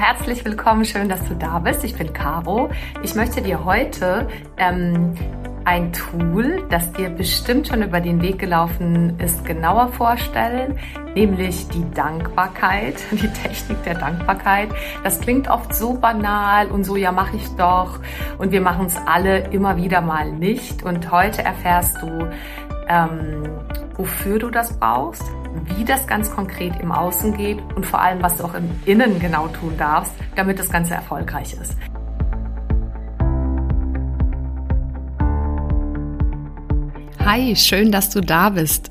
herzlich willkommen. Schön, dass du da bist. Ich bin Caro. Ich möchte dir heute ähm, ein Tool, das dir bestimmt schon über den Weg gelaufen ist, genauer vorstellen, nämlich die Dankbarkeit, die Technik der Dankbarkeit. Das klingt oft so banal und so, ja, mache ich doch. Und wir machen es alle immer wieder mal nicht. Und heute erfährst du, ähm, wofür du das brauchst, wie das ganz konkret im Außen geht und vor allem, was du auch im Innen genau tun darfst, damit das Ganze erfolgreich ist. Hi, schön, dass du da bist.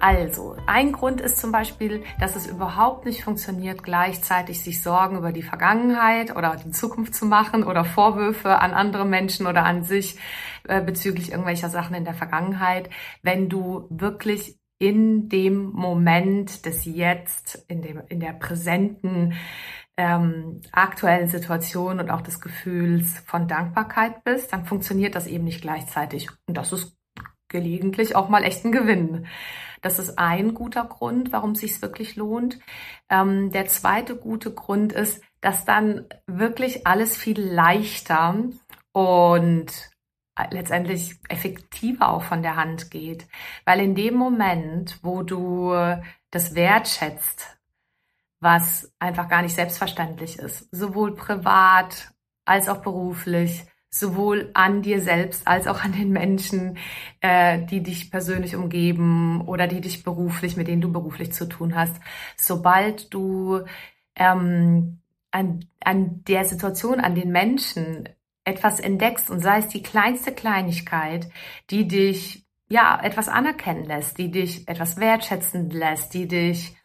Also, ein Grund ist zum Beispiel, dass es überhaupt nicht funktioniert, gleichzeitig sich Sorgen über die Vergangenheit oder die Zukunft zu machen oder Vorwürfe an andere Menschen oder an sich äh, bezüglich irgendwelcher Sachen in der Vergangenheit, wenn du wirklich in dem Moment des Jetzt, in, dem, in der präsenten ähm, aktuellen Situation und auch des Gefühls von Dankbarkeit bist, dann funktioniert das eben nicht gleichzeitig. Und das ist gelegentlich auch mal echt ein Gewinn. Das ist ein guter Grund, warum es sich wirklich lohnt. Ähm, der zweite gute Grund ist, dass dann wirklich alles viel leichter und letztendlich effektiver auch von der Hand geht. Weil in dem Moment, wo du das wertschätzt, was einfach gar nicht selbstverständlich ist, sowohl privat als auch beruflich, sowohl an dir selbst als auch an den Menschen, äh, die dich persönlich umgeben oder die dich beruflich, mit denen du beruflich zu tun hast. Sobald du ähm, an, an der Situation, an den Menschen etwas entdeckst und sei es die kleinste Kleinigkeit, die dich ja etwas anerkennen lässt, die dich etwas wertschätzen lässt, die dich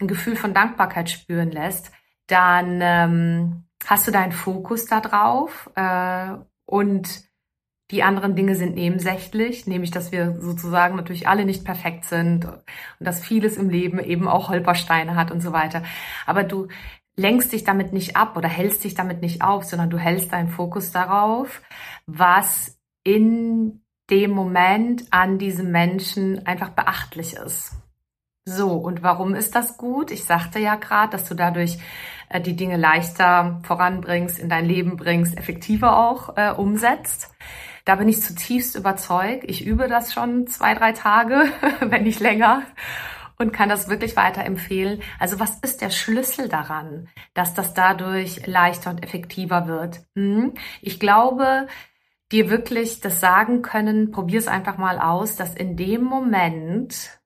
ein Gefühl von Dankbarkeit spüren lässt, dann ähm, hast du deinen Fokus da drauf äh, und die anderen Dinge sind nebensächlich, nämlich dass wir sozusagen natürlich alle nicht perfekt sind und dass vieles im Leben eben auch Holpersteine hat und so weiter. Aber du lenkst dich damit nicht ab oder hältst dich damit nicht auf, sondern du hältst deinen Fokus darauf, was in dem Moment an diesem Menschen einfach beachtlich ist. So, und warum ist das gut? Ich sagte ja gerade, dass du dadurch äh, die Dinge leichter voranbringst, in dein Leben bringst, effektiver auch äh, umsetzt. Da bin ich zutiefst überzeugt. Ich übe das schon zwei, drei Tage, wenn nicht länger und kann das wirklich weiterempfehlen. Also was ist der Schlüssel daran, dass das dadurch leichter und effektiver wird? Hm? Ich glaube, dir wirklich das sagen können, probier es einfach mal aus, dass in dem Moment,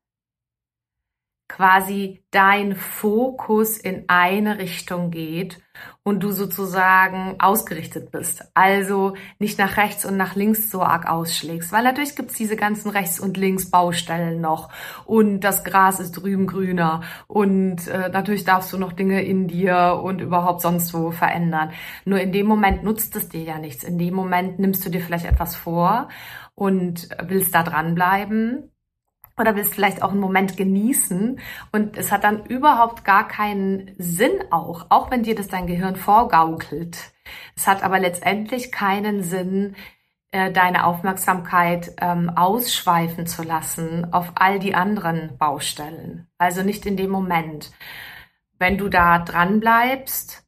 quasi dein Fokus in eine Richtung geht und du sozusagen ausgerichtet bist. Also nicht nach rechts und nach links so arg ausschlägst, weil natürlich gibt's diese ganzen rechts und links Baustellen noch und das Gras ist drüben grüner und äh, natürlich darfst du noch Dinge in dir und überhaupt sonst wo verändern. Nur in dem Moment nutzt es dir ja nichts. In dem Moment nimmst du dir vielleicht etwas vor und willst da dranbleiben oder willst vielleicht auch einen Moment genießen und es hat dann überhaupt gar keinen Sinn auch, auch wenn dir das dein Gehirn vorgaukelt. Es hat aber letztendlich keinen Sinn, äh, deine Aufmerksamkeit ähm, ausschweifen zu lassen auf all die anderen Baustellen. Also nicht in dem Moment. Wenn du da dran bleibst,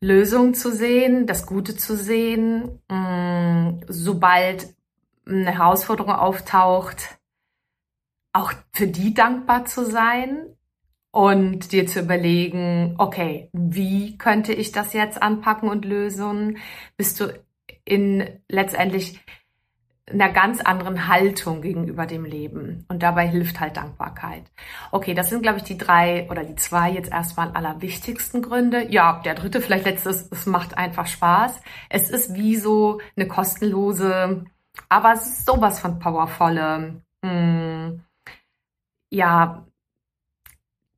Lösungen zu sehen, das Gute zu sehen, mh, mm, sobald eine Herausforderung auftaucht, auch für die dankbar zu sein und dir zu überlegen, okay, wie könnte ich das jetzt anpacken und lösen? Bist du in letztendlich einer ganz anderen Haltung gegenüber dem Leben. Und dabei hilft halt Dankbarkeit. Okay, das sind, glaube ich, die drei oder die zwei jetzt erstmal allerwichtigsten Gründe. Ja, der dritte, vielleicht letztes, es macht einfach Spaß. Es ist wie so eine kostenlose, aber es ist sowas von powervolle, mh, hm, ja,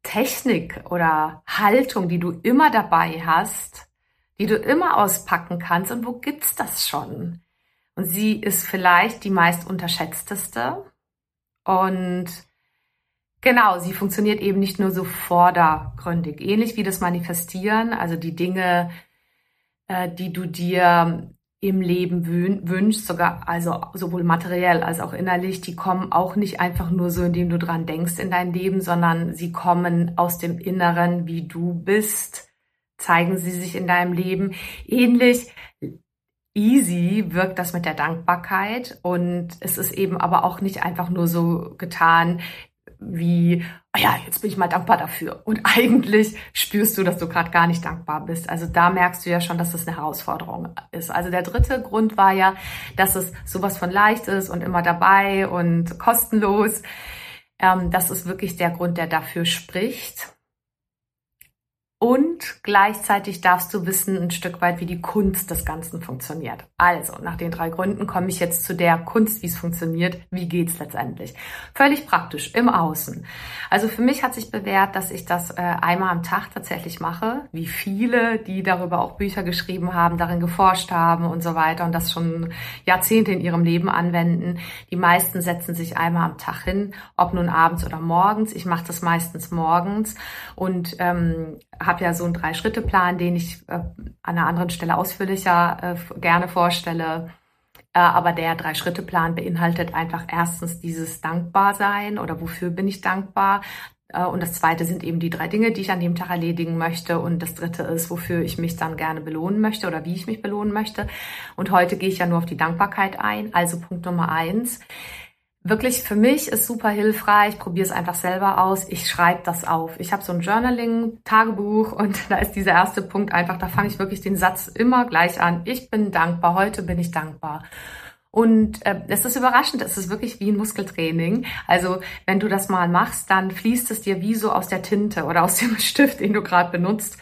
Technik oder Haltung, die du immer dabei hast, die du immer auspacken kannst. Und wo gibt's das schon? Und sie ist vielleicht die meist unterschätzteste. Und genau, sie funktioniert eben nicht nur so vordergründig. Ähnlich wie das Manifestieren, also die Dinge, äh, die du dir im Leben wünschst, sogar also sowohl materiell als auch innerlich, die kommen auch nicht einfach nur so, indem du dran denkst in dein Leben, sondern sie kommen aus dem Inneren, wie du bist, zeigen sie sich in deinem Leben. Ähnlich easy wirkt das mit der Dankbarkeit und es ist eben aber auch nicht einfach nur so getan wie, oh ja, jetzt bin ich mal dankbar dafür. Und eigentlich spürst du, dass du gerade gar nicht dankbar bist. Also da merkst du ja schon, dass das eine Herausforderung ist. Also der dritte Grund war ja, dass es sowas von leicht ist und immer dabei und kostenlos. Ähm, das ist wirklich der Grund, der dafür spricht. Und gleichzeitig darfst du wissen ein Stück weit, wie die Kunst des Ganzen funktioniert. Also, nach den drei Gründen komme ich jetzt zu der Kunst, wie es funktioniert. Wie geht's letztendlich? Völlig praktisch, im Außen. Also für mich hat sich bewährt, dass ich das äh, einmal am Tag tatsächlich mache, wie viele, die darüber auch Bücher geschrieben haben, darin geforscht haben und so weiter und das schon Jahrzehnte in ihrem Leben anwenden. Die meisten setzen sich einmal am Tag hin, ob nun abends oder morgens. Ich mache das meistens morgens und ähm, habe ja so einen Drei-Schritte-Plan, den ich äh, an einer anderen Stelle ausführlicher äh, gerne vorstelle. Äh, aber der Drei-Schritte-Plan beinhaltet einfach erstens dieses Dankbarsein oder wofür bin ich dankbar. Äh, und das zweite sind eben die drei Dinge, die ich an dem Tag erledigen möchte. Und das dritte ist, wofür ich mich dann gerne belohnen möchte oder wie ich mich belohnen möchte. Und heute gehe ich ja nur auf die Dankbarkeit ein. Also Punkt Nummer eins wirklich für mich ist super hilfreich. Probiere es einfach selber aus. Ich schreibe das auf. Ich habe so ein Journaling-Tagebuch und da ist dieser erste Punkt einfach, da fange ich wirklich den Satz immer gleich an. Ich bin dankbar. Heute bin ich dankbar. Und äh, es ist überraschend, es ist wirklich wie ein Muskeltraining. Also wenn du das mal machst, dann fließt es dir wie so aus der Tinte oder aus dem Stift, den du gerade benutzt.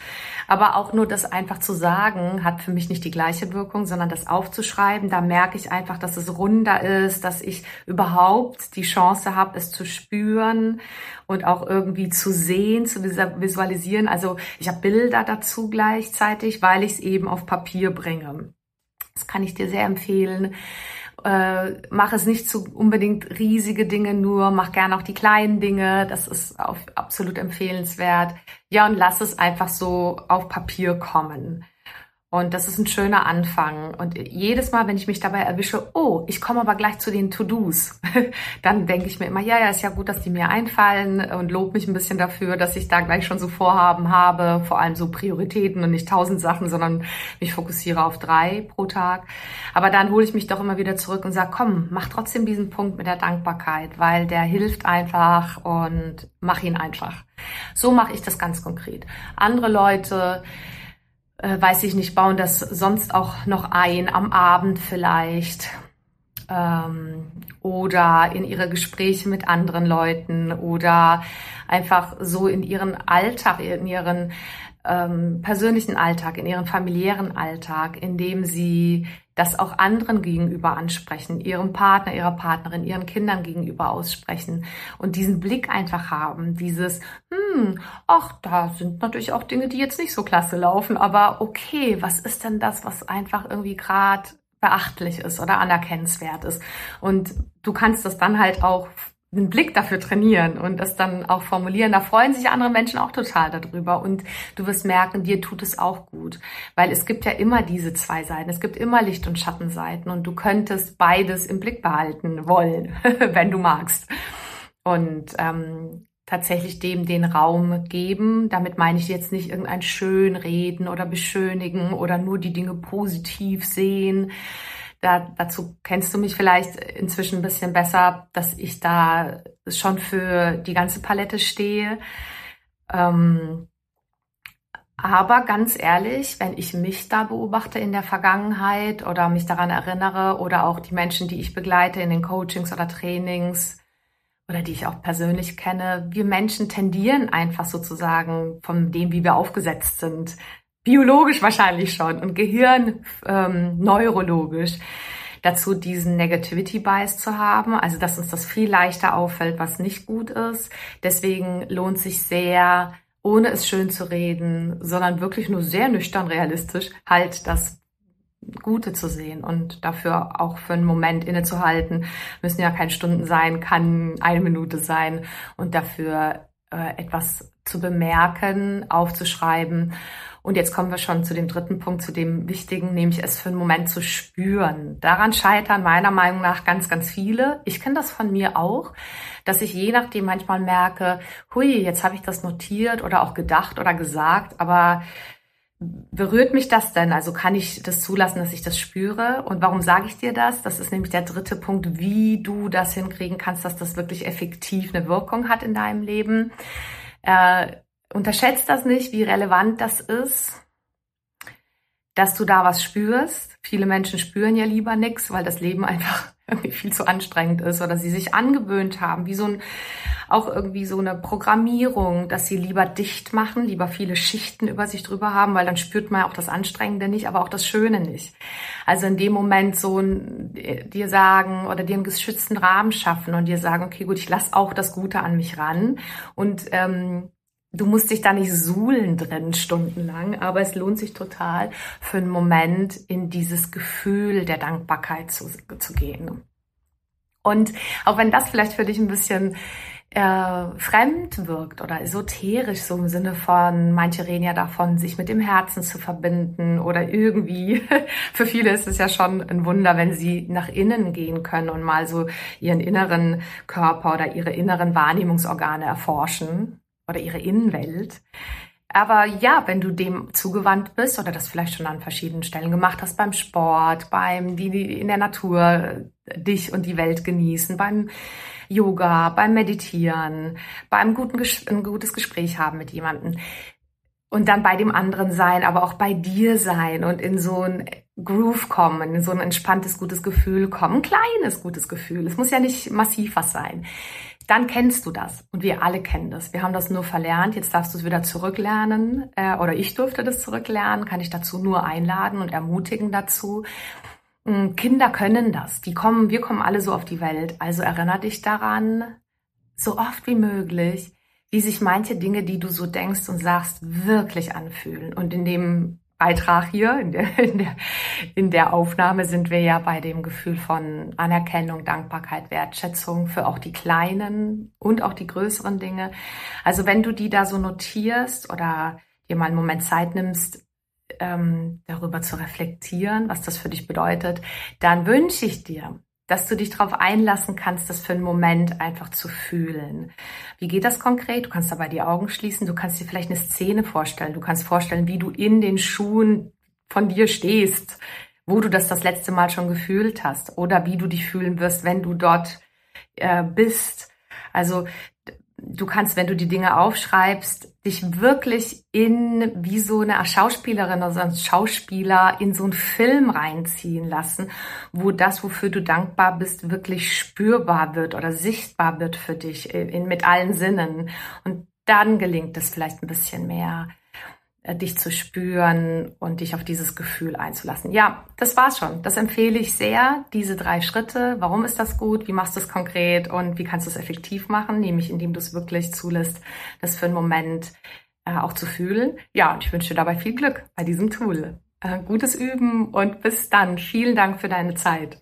Aber auch nur das einfach zu sagen, hat für mich nicht die gleiche Wirkung, sondern das aufzuschreiben, da merke ich einfach, dass es runder ist, dass ich überhaupt die Chance habe, es zu spüren und auch irgendwie zu sehen, zu visualisieren. Also ich habe Bilder dazu gleichzeitig, weil ich es eben auf Papier bringe. Das kann ich dir sehr empfehlen äh, mach es nicht zu unbedingt riesige Dinge nur, mach gerne auch die kleinen Dinge, das ist auf, absolut empfehlenswert. Ja, und lass es einfach so auf Papier kommen. Und das ist ein schöner Anfang. Und jedes Mal, wenn ich mich dabei erwische, oh, ich komme aber gleich zu den To-Dos, dann denke ich mir immer, ja, ja, ist ja gut, dass die mir einfallen und lobe mich ein bisschen dafür, dass ich da gleich schon so Vorhaben habe, vor allem so Prioritäten und nicht tausend Sachen, sondern mich fokussiere auf drei pro Tag. Aber dann hole ich mich doch immer wieder zurück und sage, komm, mach trotzdem diesen Punkt mit der Dankbarkeit, weil der hilft einfach und mach ihn einfach. So mache ich das ganz konkret. Andere Leute, äh, weiß ich nicht, bauen das sonst auch noch ein, am Abend vielleicht. Ähm, oder in ihre Gespräche mit anderen Leuten oder einfach so in ihren Alltag, in ihren ähm, persönlichen Alltag, in ihren familiären Alltag, indem sie das auch anderen gegenüber ansprechen, ihrem Partner, ihrer Partnerin, ihren Kindern gegenüber aussprechen und diesen Blick einfach haben, dieses, hm, ach, da sind natürlich auch Dinge, die jetzt nicht so klasse laufen, aber okay, was ist denn das, was einfach irgendwie gerade beachtlich ist oder anerkennenswert ist? Und du kannst das dann halt auch einen Blick dafür trainieren und das dann auch formulieren. Da freuen sich andere Menschen auch total darüber und du wirst merken, dir tut es auch gut, weil es gibt ja immer diese zwei Seiten. Es gibt immer Licht- und Schattenseiten und du könntest beides im Blick behalten wollen, wenn du magst. Und ähm, tatsächlich dem den Raum geben. Damit meine ich jetzt nicht irgendein Schönreden oder beschönigen oder nur die Dinge positiv sehen, da, dazu kennst du mich vielleicht inzwischen ein bisschen besser, dass ich da schon für die ganze Palette stehe. Ähm, Aber ganz ehrlich, wenn ich mich da beobachte in der Vergangenheit oder mich daran erinnere oder auch die Menschen, die ich begleite in den Coachings oder Trainings oder die ich auch persönlich kenne, wir Menschen tendieren einfach sozusagen von dem, wie wir aufgesetzt sind, biologisch wahrscheinlich schon und Gehirn ähm, neurologisch dazu, diesen Negativity Bias zu haben, also dass uns das viel leichter auffällt, was nicht gut ist. Deswegen lohnt sich sehr, ohne es schön zu reden, sondern wirklich nur sehr nüchtern realistisch, halt das Gute zu sehen und dafür auch für einen Moment innezuhalten. Müssen ja keine Stunden sein, kann eine Minute sein und dafür äh, etwas zu bemerken, aufzuschreiben. Und jetzt kommen wir schon zu dem dritten Punkt, zu dem wichtigen, nämlich es für einen Moment zu spüren. Daran scheitern meiner Meinung nach ganz, ganz viele. Ich kenne das von mir auch, dass ich je nachdem manchmal merke, hui, jetzt habe ich das notiert oder auch gedacht oder gesagt, aber berührt mich das denn? Also kann ich das zulassen, dass ich das spüre? Und warum sage ich dir das? Das ist nämlich der dritte Punkt, wie du das hinkriegen kannst, dass das wirklich effektiv eine Wirkung hat in deinem Leben. Äh, unterschätzt das nicht, wie relevant das ist, dass du da was spürst. Viele Menschen spüren ja lieber nichts, weil das Leben einfach irgendwie viel zu anstrengend ist oder sie sich angewöhnt haben, wie so ein, auch irgendwie so eine Programmierung, dass sie lieber dicht machen, lieber viele Schichten über sich drüber haben, weil dann spürt man auch das Anstrengende nicht, aber auch das Schöne nicht. Also in dem Moment so ein, dir sagen oder dir einen geschützten Rahmen schaffen und dir sagen, okay, gut, ich lasse auch das Gute an mich ran und ähm, Du musst dich da nicht suhlen drin stundenlang, aber es lohnt sich total für einen Moment in dieses Gefühl der Dankbarkeit zu, zu gehen. Und auch wenn das vielleicht für dich ein bisschen äh, fremd wirkt oder esoterisch, so im Sinne von, manche reden ja davon, sich mit dem Herzen zu verbinden oder irgendwie, für viele ist es ja schon ein Wunder, wenn sie nach innen gehen können und mal so ihren inneren Körper oder ihre inneren Wahrnehmungsorgane erforschen oder ihre Innenwelt. Aber ja, wenn du dem zugewandt bist oder das vielleicht schon an verschiedenen Stellen gemacht hast, beim Sport, beim die in der Natur dich und die Welt genießen, beim Yoga, beim Meditieren, beim guten ein gutes Gespräch haben mit jemandem und dann bei dem anderen sein, aber auch bei dir sein und in so ein Groove kommen, in so ein entspanntes, gutes Gefühl kommen, ein kleines, gutes Gefühl. Es muss ja nicht massiv was sein dann kennst du das. Und wir alle kennen das. Wir haben das nur verlernt. Jetzt darfst du es wieder zurücklernen. Äh, oder ich durfte das zurücklernen. Kann ich dazu nur einladen und ermutigen dazu. Mm, Kinder können das. Die kommen, wir kommen alle so auf die Welt. Also erinnere dich daran, so oft wie möglich, wie sich manche Dinge, die du so denkst und sagst, wirklich anfühlen. Und in dem Beitrag hier, in der, in, der, in der Aufnahme sind wir ja bei dem Gefühl von Anerkennung, Dankbarkeit, Wertschätzung für auch die kleinen und auch die größeren Dinge. Also wenn du die da so notierst oder dir mal einen Moment Zeit nimmst, ähm, darüber zu reflektieren, was das für dich bedeutet, dann wünsche ich dir, dass du dich darauf einlassen kannst, das für einen Moment einfach zu fühlen. Wie geht das konkret? Du kannst dabei die Augen schließen, du kannst dir vielleicht eine Szene vorstellen, du kannst vorstellen, wie du in den Schuhen von dir stehst, wo du das das letzte Mal schon gefühlt hast oder wie du dich fühlen wirst, wenn du dort äh, bist. Also du kannst, wenn du die Dinge aufschreibst, dich wirklich in wie so eine Schauspielerin oder so ein Schauspieler in so einen Film reinziehen lassen, wo das, wofür du dankbar bist, wirklich spürbar wird oder sichtbar wird für dich in, mit allen Sinnen. Und dann gelingt es vielleicht ein bisschen mehr. Äh, dich zu spüren und dich auf dieses Gefühl einzulassen. Ja, das war's schon. Das empfehle ich sehr, diese drei Schritte. Warum ist das gut? Wie machst du es konkret? Und wie kannst du es effektiv machen? Nämlich, indem du es wirklich zulässt, das für einen Moment äh, auch zu fühlen. Ja, und ich wünsche dir dabei viel Glück bei diesem Tool. Äh, gutes Üben und bis dann. Vielen Dank für deine Zeit.